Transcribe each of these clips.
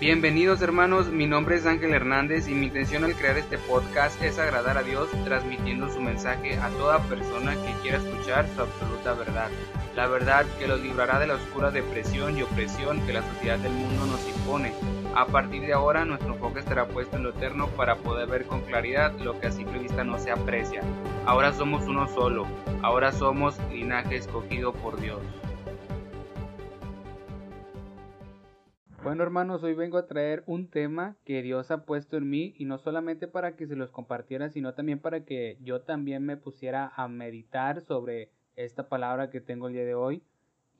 Bienvenidos hermanos, mi nombre es Ángel Hernández y mi intención al crear este podcast es agradar a Dios transmitiendo su mensaje a toda persona que quiera escuchar su absoluta verdad. La verdad que los librará de la oscura depresión y opresión que la sociedad del mundo nos impone. A partir de ahora nuestro enfoque estará puesto en lo eterno para poder ver con claridad lo que a simple vista no se aprecia. Ahora somos uno solo, ahora somos linaje escogido por Dios. Bueno hermanos, hoy vengo a traer un tema que Dios ha puesto en mí y no solamente para que se los compartiera, sino también para que yo también me pusiera a meditar sobre esta palabra que tengo el día de hoy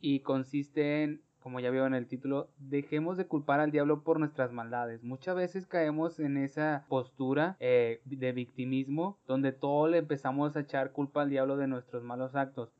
y consiste en, como ya veo en el título, dejemos de culpar al diablo por nuestras maldades. Muchas veces caemos en esa postura eh, de victimismo donde todo le empezamos a echar culpa al diablo de nuestros malos actos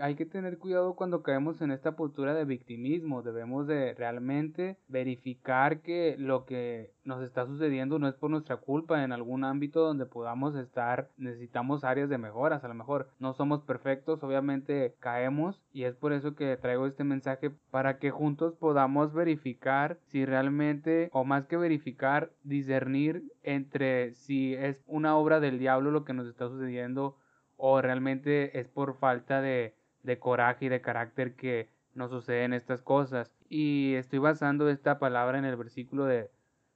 hay que tener cuidado cuando caemos en esta postura de victimismo. Debemos de realmente verificar que lo que nos está sucediendo no es por nuestra culpa en algún ámbito donde podamos estar, necesitamos áreas de mejoras. A lo mejor no somos perfectos, obviamente caemos y es por eso que traigo este mensaje para que juntos podamos verificar si realmente, o más que verificar, discernir entre si es una obra del diablo lo que nos está sucediendo o realmente es por falta de, coraje y de carácter que nos suceden estas cosas. Y estoy basando esta palabra en el versículo de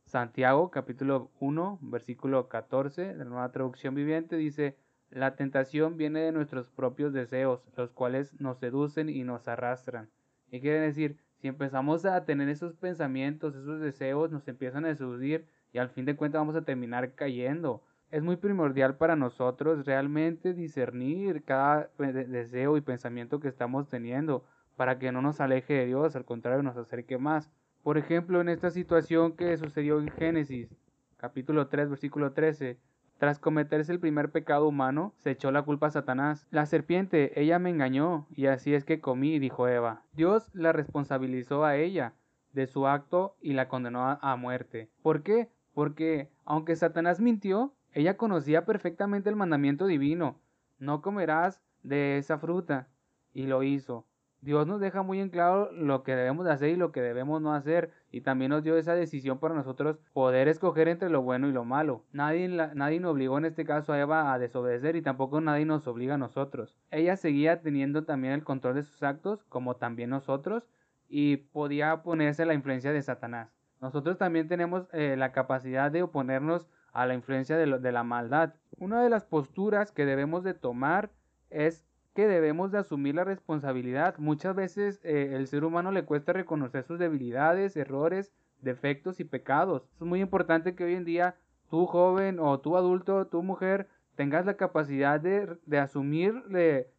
Santiago, capítulo 1, versículo 14, de la nueva traducción viviente, dice, la tentación viene de nuestros propios deseos, los cuales nos seducen y nos arrastran. Y quiere decir, si empezamos a tener esos pensamientos, esos deseos, nos empiezan a seducir y al fin de cuentas vamos a terminar cayendo es muy primordial para nosotros realmente discernir cada deseo y pensamiento que estamos teniendo para que no nos aleje de Dios, al contrario, nos acerque más. Por ejemplo, en esta situación que sucedió en Génesis, capítulo 3, versículo 13, tras cometerse el primer pecado humano, se echó la culpa a Satanás. La serpiente, ella me engañó, y así es que comí, dijo Eva. Dios la responsabilizó a ella de su acto y la condenó a muerte. ¿Por qué? Porque aunque Satanás mintió, ella conocía perfectamente el mandamiento divino, no comerás de esa fruta, y lo hizo. Dios nos deja muy en claro lo que debemos de hacer y lo que debemos no hacer, y también nos dio esa decisión para nosotros poder escoger entre lo bueno y lo malo. Nadie, nadie nos obligó en este caso a Eva a desobedecer y tampoco nadie nos obliga a nosotros. Ella seguía teniendo también el control de sus actos, como también nosotros, y podía oponerse a la influencia de Satanás. Nosotros también tenemos eh, la capacidad de oponernos a la influencia de, la maldad. Una de las posturas que debemos de tomar es que debemos de asumir la responsabilidad. Muchas veces eh, el ser humano le cuesta reconocer sus debilidades, errores, defectos y pecados. Es muy importante que hoy en día tú joven o tú adulto, tú mujer, tengas la capacidad de, de asumir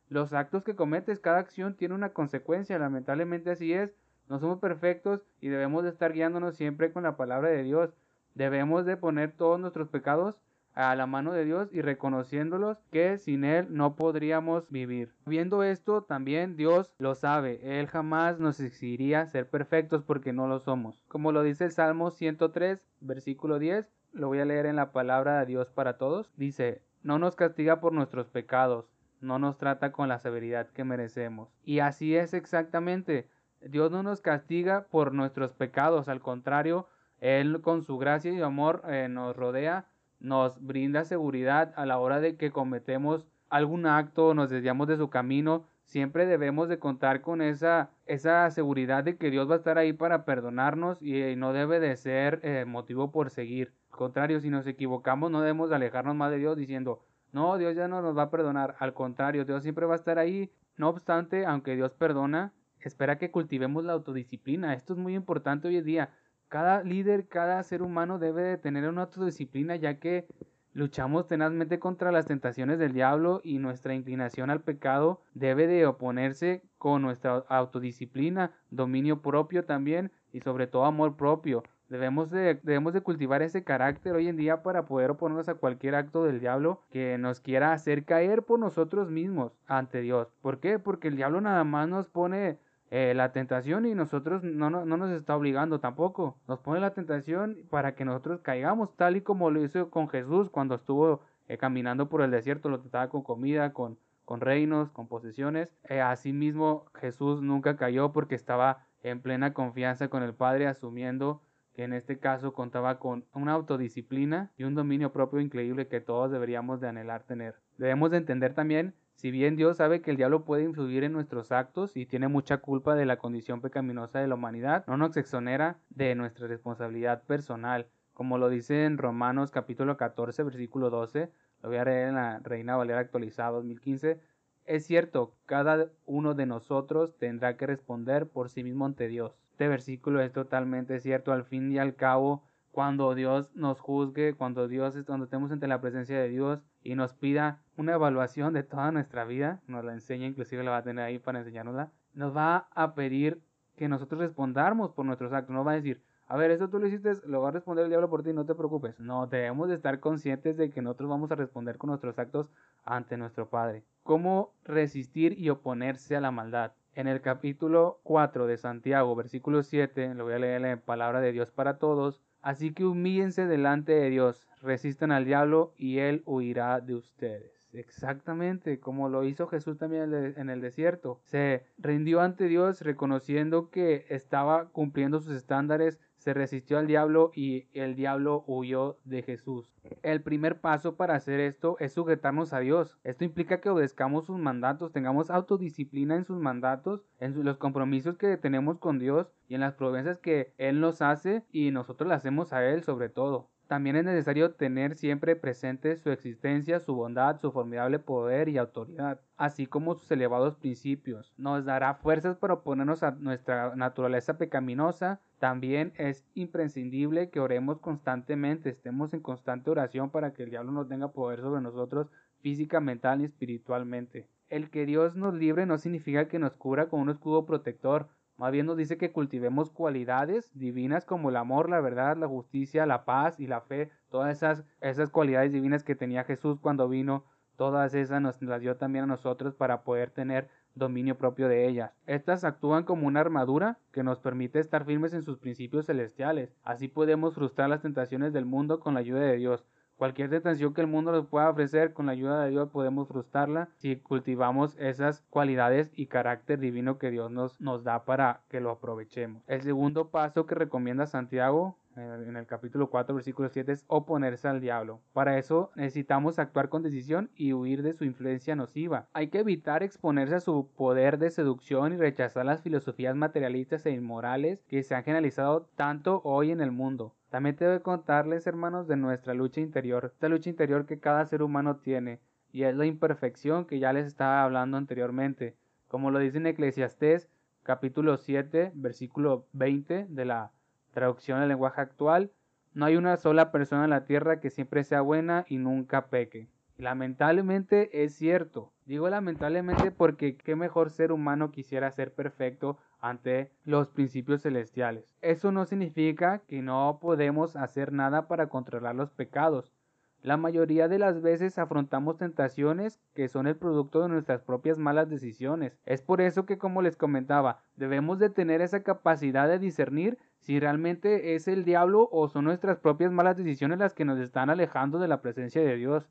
los actos que cometes. Cada acción tiene una consecuencia, lamentablemente así es. No somos perfectos y debemos de estar guiándonos siempre con la palabra de Dios. Debemos de poner todos nuestros pecados a la mano de Dios y reconociéndolos que sin Él no podríamos vivir. Viendo esto, también Dios lo sabe. Él jamás nos exigiría ser perfectos porque no lo somos. Como lo dice el Salmo 103, versículo 10, lo voy a leer en la palabra de Dios para todos. Dice, no nos castiga por nuestros pecados, no nos trata con la severidad que merecemos. Y así es exactamente. Dios no nos castiga por nuestros pecados, al contrario, él con su gracia y amor eh, nos rodea, nos brinda seguridad a la hora de que cometemos algún acto o nos desviamos de su camino. Siempre debemos de contar con esa, esa seguridad de que Dios va a estar ahí para perdonarnos y, eh, no debe de ser eh, motivo por seguir. Al contrario, si nos equivocamos no debemos de alejarnos más de Dios diciendo, no, Dios ya no nos va a perdonar. Al contrario, Dios siempre va a estar ahí. No obstante, aunque Dios perdona, espera que cultivemos la autodisciplina. Esto es muy importante hoy en día. Cada líder, cada ser humano debe de tener una autodisciplina ya que luchamos tenazmente contra las tentaciones del diablo y nuestra inclinación al pecado debe de oponerse con nuestra autodisciplina, dominio propio también y sobre todo amor propio. Debemos de, debemos de cultivar ese carácter hoy en día para poder oponernos a cualquier acto del diablo que nos quiera hacer caer por nosotros mismos ante Dios. ¿Por qué? Porque el diablo nada más nos pone eh, la tentación y nosotros no, no, nos está obligando tampoco. Nos pone la tentación para que nosotros caigamos, tal y como lo hizo con Jesús cuando estuvo eh, caminando por el desierto, lo trataba con comida, con, con reinos, con posesiones. Eh, asimismo, Jesús nunca cayó porque estaba en plena confianza con el Padre, asumiendo que en este caso contaba con una autodisciplina y un dominio propio increíble que todos deberíamos de anhelar tener. Debemos de entender también si bien Dios sabe que el diablo puede influir en nuestros actos y tiene mucha culpa de la condición pecaminosa de la humanidad, no nos exonera de nuestra responsabilidad personal. Como lo dice en Romanos capítulo 14 versículo 12, lo voy a leer en la Reina Valera actualizada 2015, es cierto, cada uno de nosotros tendrá que responder por sí mismo ante Dios. Este versículo es totalmente cierto. Al fin y al cabo, cuando Dios nos juzgue, cuando Dios, cuando estemos ante la presencia de Dios y nos pida una evaluación de toda nuestra vida, nos la enseña, inclusive la va a tener ahí para enseñárnosla, nos va a pedir que nosotros respondamos por nuestros actos. No va a decir, a ver, esto tú lo hiciste, lo va a responder el diablo por ti, no te preocupes. No, debemos de estar conscientes de que nosotros vamos a responder con nuestros actos ante nuestro Padre. ¿Cómo resistir y oponerse a la maldad? En el capítulo 4 de Santiago, versículo 7, lo voy a leer en palabra de Dios para todos. Así que humíllense delante de Dios, resistan al diablo y él huirá de ustedes. Exactamente, como lo hizo Jesús también en el desierto. Se rindió ante Dios reconociendo que estaba cumpliendo sus estándares se resistió al diablo y el diablo huyó de Jesús. El primer paso para hacer esto es sujetarnos a Dios. Esto implica que obedezcamos sus mandatos, tengamos autodisciplina en sus mandatos, en los compromisos que tenemos con Dios y en las promesas que Él nos hace y nosotros le hacemos a Él sobre todo. También es necesario tener siempre presente su existencia, su bondad, su formidable poder y autoridad, así como sus elevados principios. Nos dará fuerzas para oponernos a nuestra naturaleza pecaminosa. También es imprescindible que oremos constantemente, estemos en constante oración para que el diablo no tenga poder sobre nosotros física, mental y espiritualmente. El que Dios nos libre no significa que nos cubra con un escudo protector, más bien nos dice que cultivemos cualidades divinas como el amor, la verdad, la justicia, la paz y la fe. Todas esas, esas cualidades divinas que tenía Jesús cuando vino, todas esas nos las dio también a nosotros para poder tener dominio propio de ellas. Estas actúan como una armadura que nos permite estar firmes en sus principios celestiales. Así podemos frustrar las tentaciones del mundo con la ayuda de Dios. Cualquier tentación que el mundo nos pueda ofrecer, con la ayuda de Dios podemos frustrarla si cultivamos esas cualidades y carácter divino que Dios nos, nos da para que lo aprovechemos. El segundo paso que recomienda Santiago en el capítulo 4, versículo 7 es oponerse al diablo. Para eso necesitamos actuar con decisión y huir de su influencia nociva. Hay que evitar exponerse a su poder de seducción y rechazar las filosofías materialistas e inmorales que se han generalizado tanto hoy en el mundo. También tengo que contarles, hermanos, de nuestra lucha interior, esta lucha interior que cada ser humano tiene, y es la imperfección que ya les estaba hablando anteriormente. Como lo dice en Eclesiastés, capítulo 7, versículo 20 de la traducción del lenguaje actual, no hay una sola persona en la tierra que siempre sea buena y nunca peque. lamentablemente es cierto. Digo lamentablemente porque qué mejor ser humano quisiera ser perfecto ante los principios celestiales. Eso no significa que no podemos hacer nada para controlar los pecados. La mayoría de las veces afrontamos tentaciones que son el producto de nuestras propias malas decisiones. Es por eso que, como les comentaba, debemos de tener esa capacidad de discernir si realmente es el diablo o son nuestras propias malas decisiones las que nos están alejando de la presencia de Dios.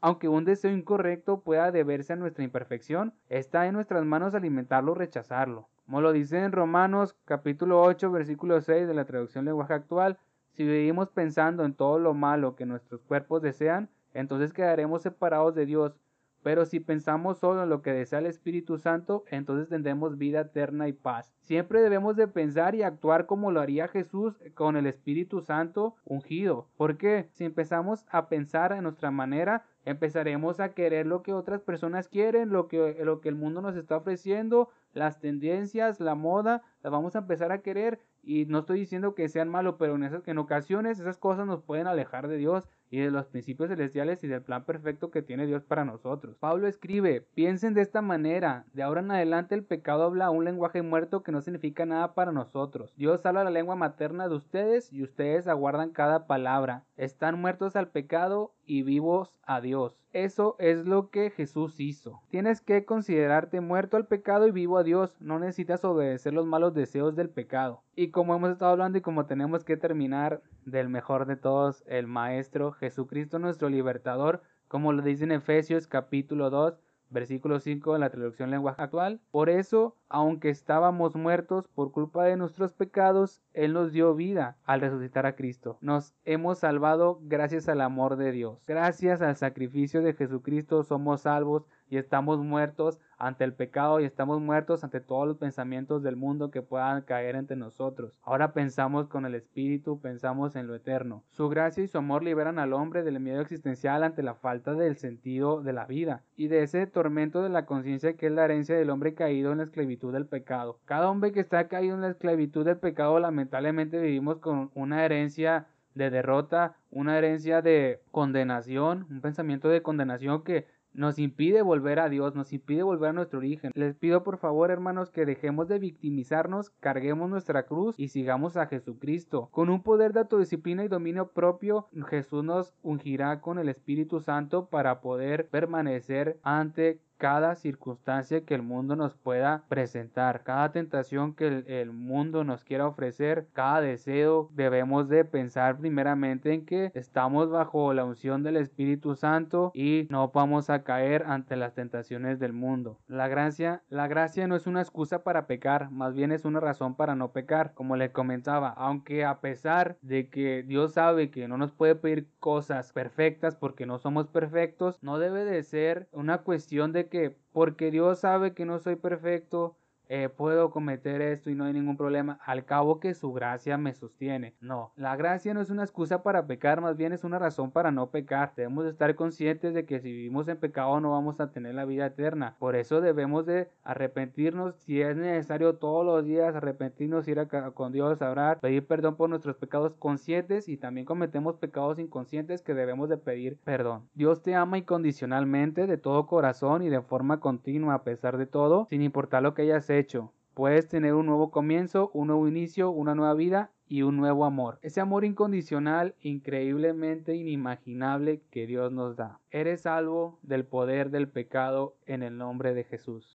Aunque un deseo incorrecto pueda deberse a nuestra imperfección, está en nuestras manos alimentarlo o rechazarlo. Como lo dice en Romanos capítulo 8 versículo 6 de la traducción lenguaje actual, si vivimos pensando en todo lo malo que nuestros cuerpos desean, entonces quedaremos separados de Dios. Pero si pensamos solo en lo que desea el Espíritu Santo, entonces tendremos vida eterna y paz. Siempre debemos de pensar y actuar como lo haría Jesús con el Espíritu Santo ungido. Porque si empezamos a pensar en nuestra manera, empezaremos a querer lo que otras personas quieren, lo que, lo que el mundo nos está ofreciendo, las tendencias, la moda, las vamos a empezar a querer y no estoy diciendo que sean malos, pero en, esas, en ocasiones esas cosas nos pueden alejar de Dios y de los principios celestiales y del plan perfecto que tiene Dios para nosotros. Pablo escribe, piensen de esta manera, de ahora en adelante el pecado habla un lenguaje muerto que no significa nada para nosotros. Dios habla la lengua materna de ustedes y ustedes aguardan cada palabra. Están muertos al pecado y vivos a Dios. Eso es lo que Jesús hizo. Tienes que considerarte muerto al pecado y vivo a Dios. No necesitas obedecer los malos deseos del pecado. Y como hemos estado hablando y como tenemos que terminar del mejor de todos, el Maestro Jesucristo nuestro libertador, como lo dice en Efesios capítulo 2, Versículo 5 de la traducción lenguaje actual. Por eso, aunque estábamos muertos por culpa de nuestros pecados, Él nos dio vida al resucitar a Cristo. Nos hemos salvado gracias al amor de Dios. Gracias al sacrificio de Jesucristo somos salvos y estamos muertos ante el pecado y estamos muertos ante todos los pensamientos del mundo que puedan caer entre nosotros. Ahora pensamos con el Espíritu, pensamos en lo eterno. Su gracia y su amor liberan al hombre del miedo existencial ante la falta del sentido de la vida y de ese tormento de la conciencia que es la herencia del hombre caído en la esclavitud del pecado. Cada hombre que está caído en la esclavitud del pecado lamentablemente vivimos con una herencia de derrota, una herencia de condenación, un pensamiento de condenación que nos impide volver a Dios, nos impide volver a nuestro origen. Les pido por favor, hermanos, que dejemos de victimizarnos, carguemos nuestra cruz y sigamos a Jesucristo. Con un poder de autodisciplina y dominio propio, Jesús nos ungirá con el Espíritu Santo para poder permanecer ante cada circunstancia que el mundo nos pueda presentar, cada tentación que el, mundo nos quiera ofrecer, cada deseo, debemos de pensar primeramente en que estamos bajo la unción del Espíritu Santo y no vamos a caer ante las tentaciones del mundo. La gracia, la gracia no es una excusa para pecar, más bien es una razón para no pecar, como le comentaba, aunque a pesar de que Dios sabe que no nos puede pedir cosas perfectas porque no somos perfectos, no debe de ser una cuestión de que porque Dios sabe que no soy perfecto, eh, puedo cometer esto y no hay ningún problema, al cabo que su gracia me sostiene. No, la gracia no es una excusa para pecar, más bien es una razón para no pecar. Debemos estar conscientes de que si vivimos en pecado no vamos a tener la vida eterna. Por eso debemos de arrepentirnos si es necesario todos los días, arrepentirnos, ir a, con Dios a orar, pedir perdón por nuestros pecados conscientes y también cometemos pecados inconscientes que debemos de pedir perdón. Dios te ama incondicionalmente de todo corazón y de forma continua a pesar de todo, sin importar lo que hayas hecho hecho. Puedes tener un nuevo comienzo, un nuevo inicio, una nueva vida y un nuevo amor. Ese amor incondicional, increíblemente inimaginable que Dios nos da. Eres salvo del poder del pecado en el nombre de Jesús.